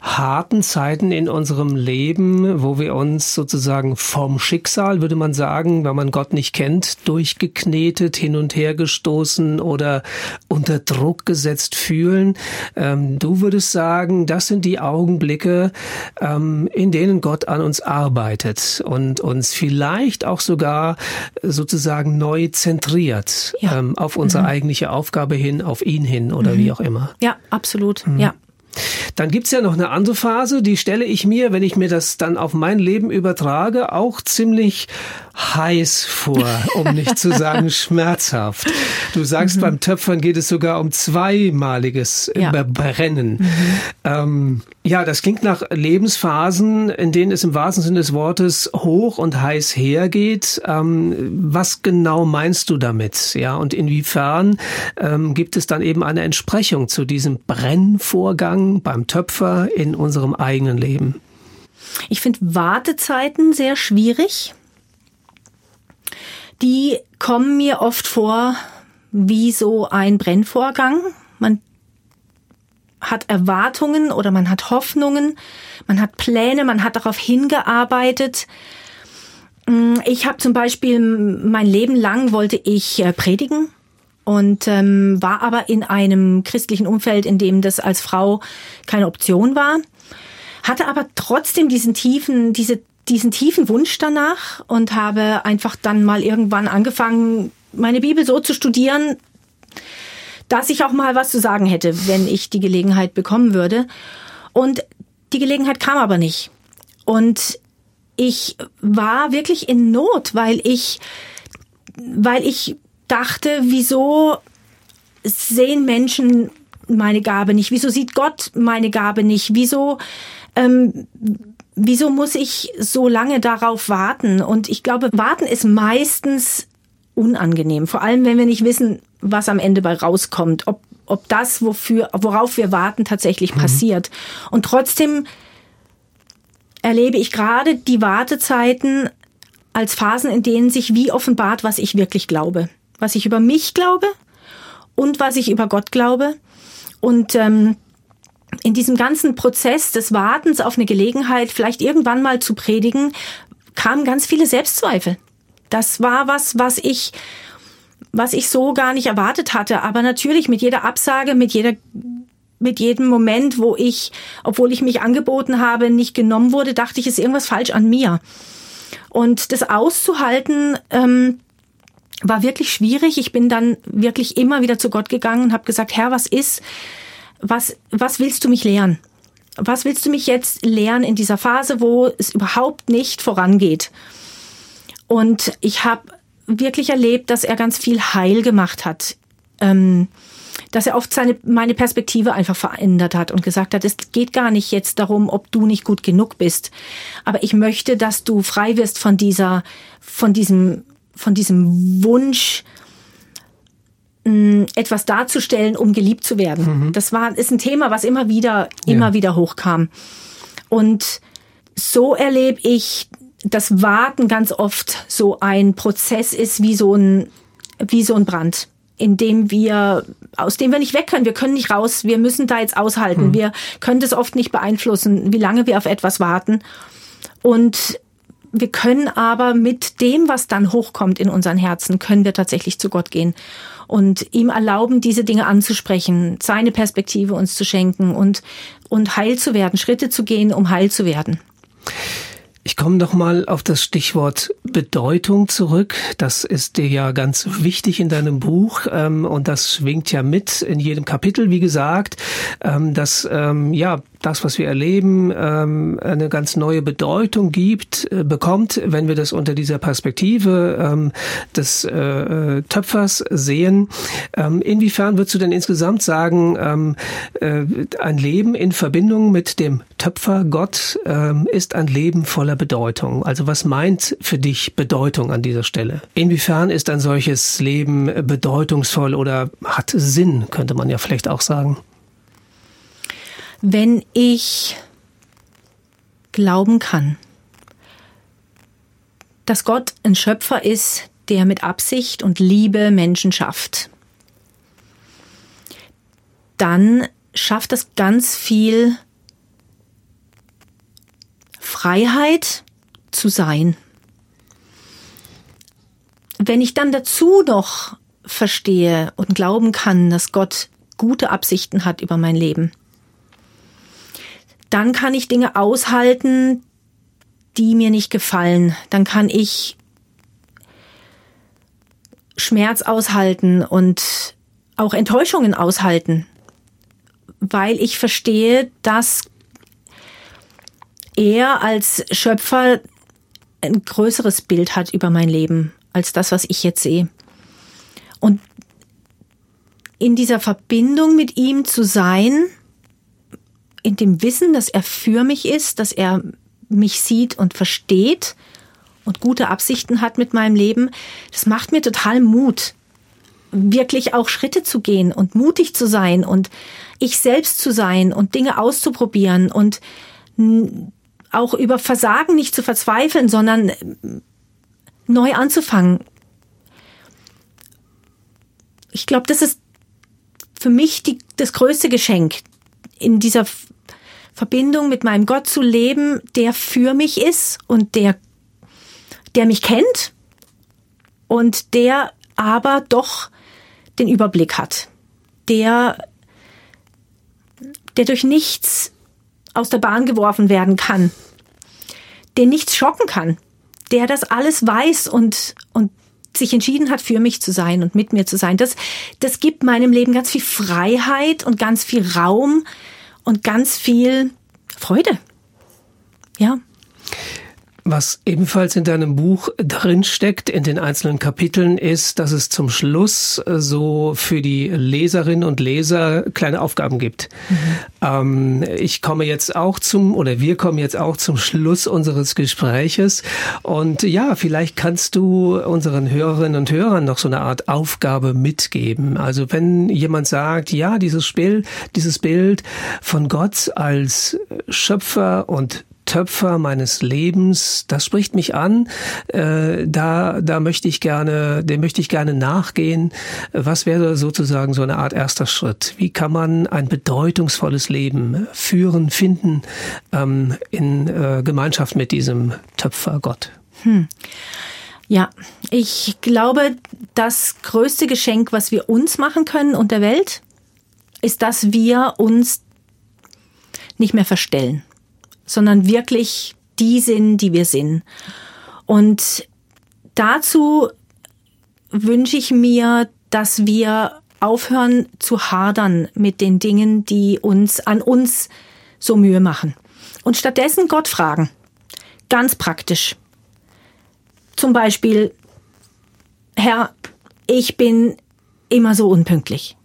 harten Zeiten in unserem Leben, wo wir uns sozusagen vom Schicksal, würde man sagen, wenn man Gott nicht kennt, durchgeknetet, hin und her gestoßen oder unter Druck gesetzt fühlen. Ähm, du würdest sagen, das sind die Augenblicke, ähm, in denen Gott an uns arbeitet und uns vielleicht auch sogar sozusagen neu zentriert ja. ähm, auf unsere mhm. eigene eigentliche Aufgabe hin, auf ihn hin oder mhm. wie auch immer. Ja, absolut. Mhm. Ja. Dann gibt's ja noch eine andere Phase, die stelle ich mir, wenn ich mir das dann auf mein Leben übertrage, auch ziemlich heiß vor, um nicht zu sagen schmerzhaft. Du sagst, mhm. beim Töpfern geht es sogar um zweimaliges ja. Überbrennen. Mhm. Ähm, ja, das klingt nach Lebensphasen, in denen es im wahrsten Sinne des Wortes hoch und heiß hergeht. Ähm, was genau meinst du damit? Ja, und inwiefern ähm, gibt es dann eben eine Entsprechung zu diesem Brennvorgang beim Töpfer in unserem eigenen Leben? Ich finde Wartezeiten sehr schwierig die kommen mir oft vor wie so ein Brennvorgang. Man hat Erwartungen oder man hat Hoffnungen, man hat Pläne, man hat darauf hingearbeitet. Mm, ich habe zum Beispiel mein Leben lang wollte ich äh, predigen und ähm, war aber in einem christlichen Umfeld, in dem das als Frau keine Option war, hatte aber trotzdem diesen tiefen, diese diesen tiefen Wunsch danach und habe einfach dann mal irgendwann angefangen, meine Bibel so zu studieren, dass ich auch mal was zu sagen hätte, wenn ich die Gelegenheit bekommen würde. Und die Gelegenheit kam aber nicht. Und ich war wirklich in Not, weil ich, weil ich dachte, wieso sehen Menschen meine Gabe nicht? Wieso sieht Gott meine Gabe nicht? Wieso, ähm, wieso muss ich so lange darauf warten? Und ich glaube, warten ist meistens unangenehm. Vor allem, wenn wir nicht wissen, was am Ende bei rauskommt. Ob, ob das, wofür, worauf wir warten, tatsächlich mhm. passiert. Und trotzdem erlebe ich gerade die Wartezeiten als Phasen, in denen sich wie offenbart, was ich wirklich glaube. Was ich über mich glaube und was ich über Gott glaube. Und ähm, in diesem ganzen Prozess des Wartens auf eine Gelegenheit, vielleicht irgendwann mal zu predigen, kamen ganz viele Selbstzweifel. Das war was, was ich, was ich so gar nicht erwartet hatte. Aber natürlich mit jeder Absage, mit jeder, mit jedem Moment, wo ich, obwohl ich mich angeboten habe, nicht genommen wurde, dachte ich, ist irgendwas falsch an mir. Und das auszuhalten, ähm, war wirklich schwierig. Ich bin dann wirklich immer wieder zu Gott gegangen und habe gesagt, Herr, was ist? Was, was willst du mich lehren? Was willst du mich jetzt lehren in dieser Phase, wo es überhaupt nicht vorangeht? Und ich habe wirklich erlebt, dass er ganz viel Heil gemacht hat. Ähm, dass er oft seine, meine Perspektive einfach verändert hat und gesagt hat, es geht gar nicht jetzt darum, ob du nicht gut genug bist. Aber ich möchte, dass du frei wirst von dieser, von diesem von diesem Wunsch, etwas darzustellen, um geliebt zu werden. Mhm. Das war, ist ein Thema, was immer wieder, immer ja. wieder hochkam. Und so erlebe ich, dass Warten ganz oft so ein Prozess ist wie so ein, wie so ein Brand, in dem wir, aus dem wir nicht weg können. Wir können nicht raus. Wir müssen da jetzt aushalten. Mhm. Wir können das oft nicht beeinflussen, wie lange wir auf etwas warten. Und wir können aber mit dem, was dann hochkommt in unseren Herzen, können wir tatsächlich zu Gott gehen und ihm erlauben, diese Dinge anzusprechen, seine Perspektive uns zu schenken und, und heil zu werden, Schritte zu gehen, um heil zu werden. Ich komme noch mal auf das Stichwort Bedeutung zurück. Das ist dir ja ganz wichtig in deinem Buch ähm, und das schwingt ja mit in jedem Kapitel, wie gesagt, ähm, dass ähm, ja das, was wir erleben, ähm, eine ganz neue Bedeutung gibt, äh, bekommt, wenn wir das unter dieser Perspektive ähm, des äh, äh, Töpfers sehen. Ähm, inwiefern würdest du denn insgesamt sagen, ein Leben in Verbindung mit dem Töpfer Gott ist ein Leben voller Bedeutung? Also was meint für dich Bedeutung an dieser Stelle? Inwiefern ist ein solches Leben bedeutungsvoll oder hat Sinn, könnte man ja vielleicht auch sagen? Wenn ich glauben kann, dass Gott ein Schöpfer ist, der mit Absicht und Liebe Menschen schafft, dann schafft das ganz viel Freiheit zu sein. Wenn ich dann dazu noch verstehe und glauben kann, dass Gott gute Absichten hat über mein Leben, dann kann ich Dinge aushalten, die mir nicht gefallen. Dann kann ich Schmerz aushalten und auch Enttäuschungen aushalten, weil ich verstehe, dass er als Schöpfer ein größeres Bild hat über mein Leben als das, was ich jetzt sehe. Und in dieser Verbindung mit ihm zu sein, in dem Wissen, dass er für mich ist, dass er mich sieht und versteht und gute Absichten hat mit meinem Leben, das macht mir total Mut, wirklich auch Schritte zu gehen und mutig zu sein und ich selbst zu sein und Dinge auszuprobieren und auch über Versagen nicht zu verzweifeln, sondern neu anzufangen. Ich glaube, das ist für mich die, das größte Geschenk, in dieser Verbindung mit meinem Gott zu leben, der für mich ist und der, der mich kennt und der aber doch den Überblick hat, der, der durch nichts aus der Bahn geworfen werden kann, den nichts schocken kann, der das alles weiß und, und sich entschieden hat, für mich zu sein und mit mir zu sein. Das, das gibt meinem Leben ganz viel Freiheit und ganz viel Raum und ganz viel Freude. Ja. Was ebenfalls in deinem Buch drin steckt, in den einzelnen Kapiteln, ist, dass es zum Schluss äh, so für die Leserinnen und Leser kleine Aufgaben gibt. Mhm. Ähm, ich komme jetzt auch zum, oder wir kommen jetzt auch zum Schluss unseres Gespräches. Und ja, vielleicht kannst du unseren Hörerinnen und Hörern noch so eine Art Aufgabe mitgeben. Also wenn jemand sagt, ja, dieses Spiel, dieses Bild von Gott als Schöpfer und Töpfer meines Lebens, das spricht mich an. Äh, da, da möchte ich gerne, dem möchte ich gerne nachgehen. Was wäre sozusagen so eine Art erster Schritt? Wie kann man ein bedeutungsvolles Leben führen, finden ähm, in äh, Gemeinschaft mit diesem Töpfer Gott? Hm. Ja, ich glaube, das größte Geschenk, was wir uns machen können und der Welt, ist, dass wir uns nicht mehr verstellen sondern wirklich die sind, die wir sind. Und dazu wünsche ich mir, dass wir aufhören zu hadern mit den Dingen, die uns an uns so Mühe machen. Und stattdessen Gott fragen. Ganz praktisch. Zum Beispiel, Herr, ich bin immer so unpünktlich.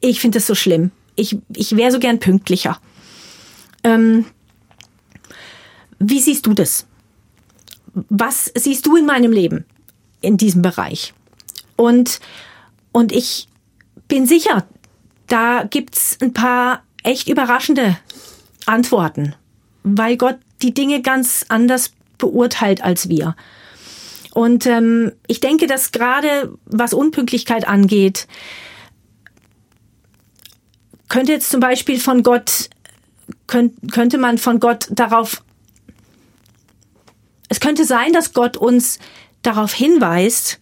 Ich finde es so schlimm. Ich, ich wäre so gern pünktlicher. Ähm, wie siehst du das? Was siehst du in meinem Leben in diesem Bereich? Und, und ich bin sicher, da gibt's ein paar echt überraschende Antworten, weil Gott die Dinge ganz anders beurteilt als wir. Und ähm, ich denke, dass gerade was Unpünktlichkeit angeht, könnte jetzt zum Beispiel von Gott, könnt, könnte man von Gott darauf es könnte sein, dass Gott uns darauf hinweist,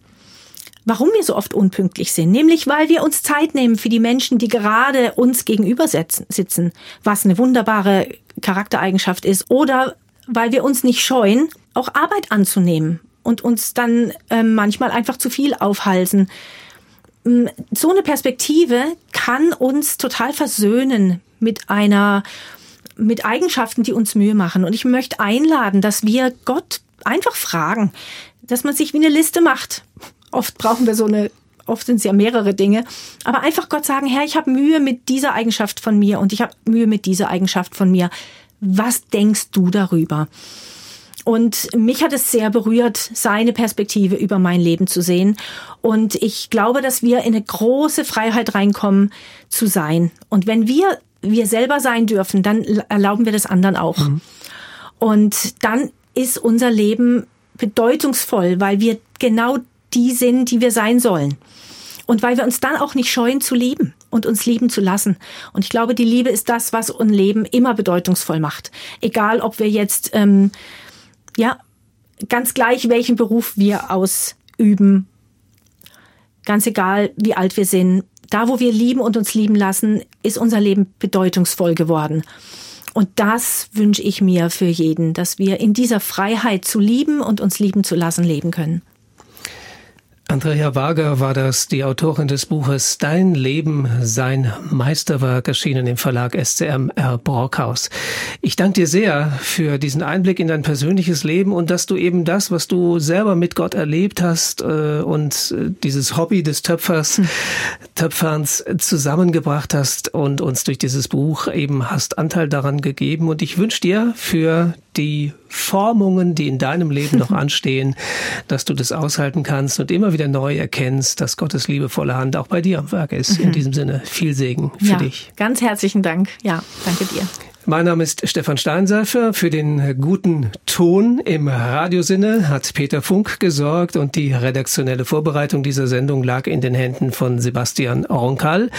warum wir so oft unpünktlich sind. Nämlich, weil wir uns Zeit nehmen für die Menschen, die gerade uns gegenüber sitzen, was eine wunderbare Charaktereigenschaft ist. Oder weil wir uns nicht scheuen, auch Arbeit anzunehmen und uns dann äh, manchmal einfach zu viel aufhalsen. Mm, so eine Perspektive kann uns total versöhnen mit einer mit Eigenschaften, die uns Mühe machen. Und ich möchte einladen, dass wir Gott einfach fragen, dass man sich wie eine Liste macht. Oft brauchen wir so eine oft sind es ja mehrere Dinge, aber einfach Gott sagen, Herr, ich habe Mühe mit dieser Eigenschaft von mir und ich habe Mühe mit dieser Eigenschaft von mir. Was denkst du darüber? Und mich hat es sehr berührt, seine Perspektive über mein Leben zu sehen. Und ich glaube, dass wir in eine große Freiheit reinkommen zu sein. Und wenn wir wir selber sein dürfen, dann erlauben wir das anderen auch. Mhm. Und dann ist unser Leben bedeutungsvoll, weil wir genau die sind, die wir sein sollen. Und weil wir uns dann auch nicht scheuen zu lieben und uns lieben zu lassen. Und ich glaube, die Liebe ist das, was unser Leben immer bedeutungsvoll macht. Egal, ob wir jetzt, ähm, ja, ganz gleich, welchen Beruf wir ausüben. Ganz egal, wie alt wir sind, da, wo wir lieben und uns lieben lassen, ist unser Leben bedeutungsvoll geworden. Und das wünsche ich mir für jeden, dass wir in dieser Freiheit zu lieben und uns lieben zu lassen leben können. Andrea Wager war das, die Autorin des Buches Dein Leben, sein Meisterwerk, erschienen im Verlag SCMR Brockhaus. Ich danke dir sehr für diesen Einblick in dein persönliches Leben und dass du eben das, was du selber mit Gott erlebt hast äh, und äh, dieses Hobby des Töpfers, hm. Töpferns zusammengebracht hast und uns durch dieses Buch eben hast Anteil daran gegeben. Und ich wünsche dir für die Formungen, die in deinem Leben noch anstehen, dass du das aushalten kannst und immer wieder neu erkennst, dass Gottes liebevolle Hand auch bei dir am Werk ist. In mhm. diesem Sinne viel Segen für ja, dich. Ganz herzlichen Dank. Ja, danke dir. Mein Name ist Stefan Steinseifer. Für den guten Ton im Radiosinne hat Peter Funk gesorgt und die redaktionelle Vorbereitung dieser Sendung lag in den Händen von Sebastian Onkal.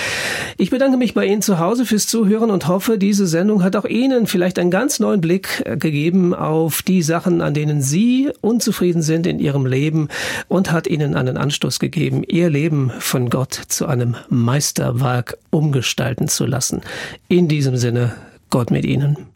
Ich bedanke mich bei Ihnen zu Hause fürs Zuhören und hoffe, diese Sendung hat auch Ihnen vielleicht einen ganz neuen Blick gegeben auf die Sachen, an denen Sie unzufrieden sind in Ihrem Leben und hat Ihnen einen Anstoß gegeben, Ihr Leben von Gott zu einem Meisterwerk umgestalten zu lassen. In diesem Sinne Gott mit Ihnen.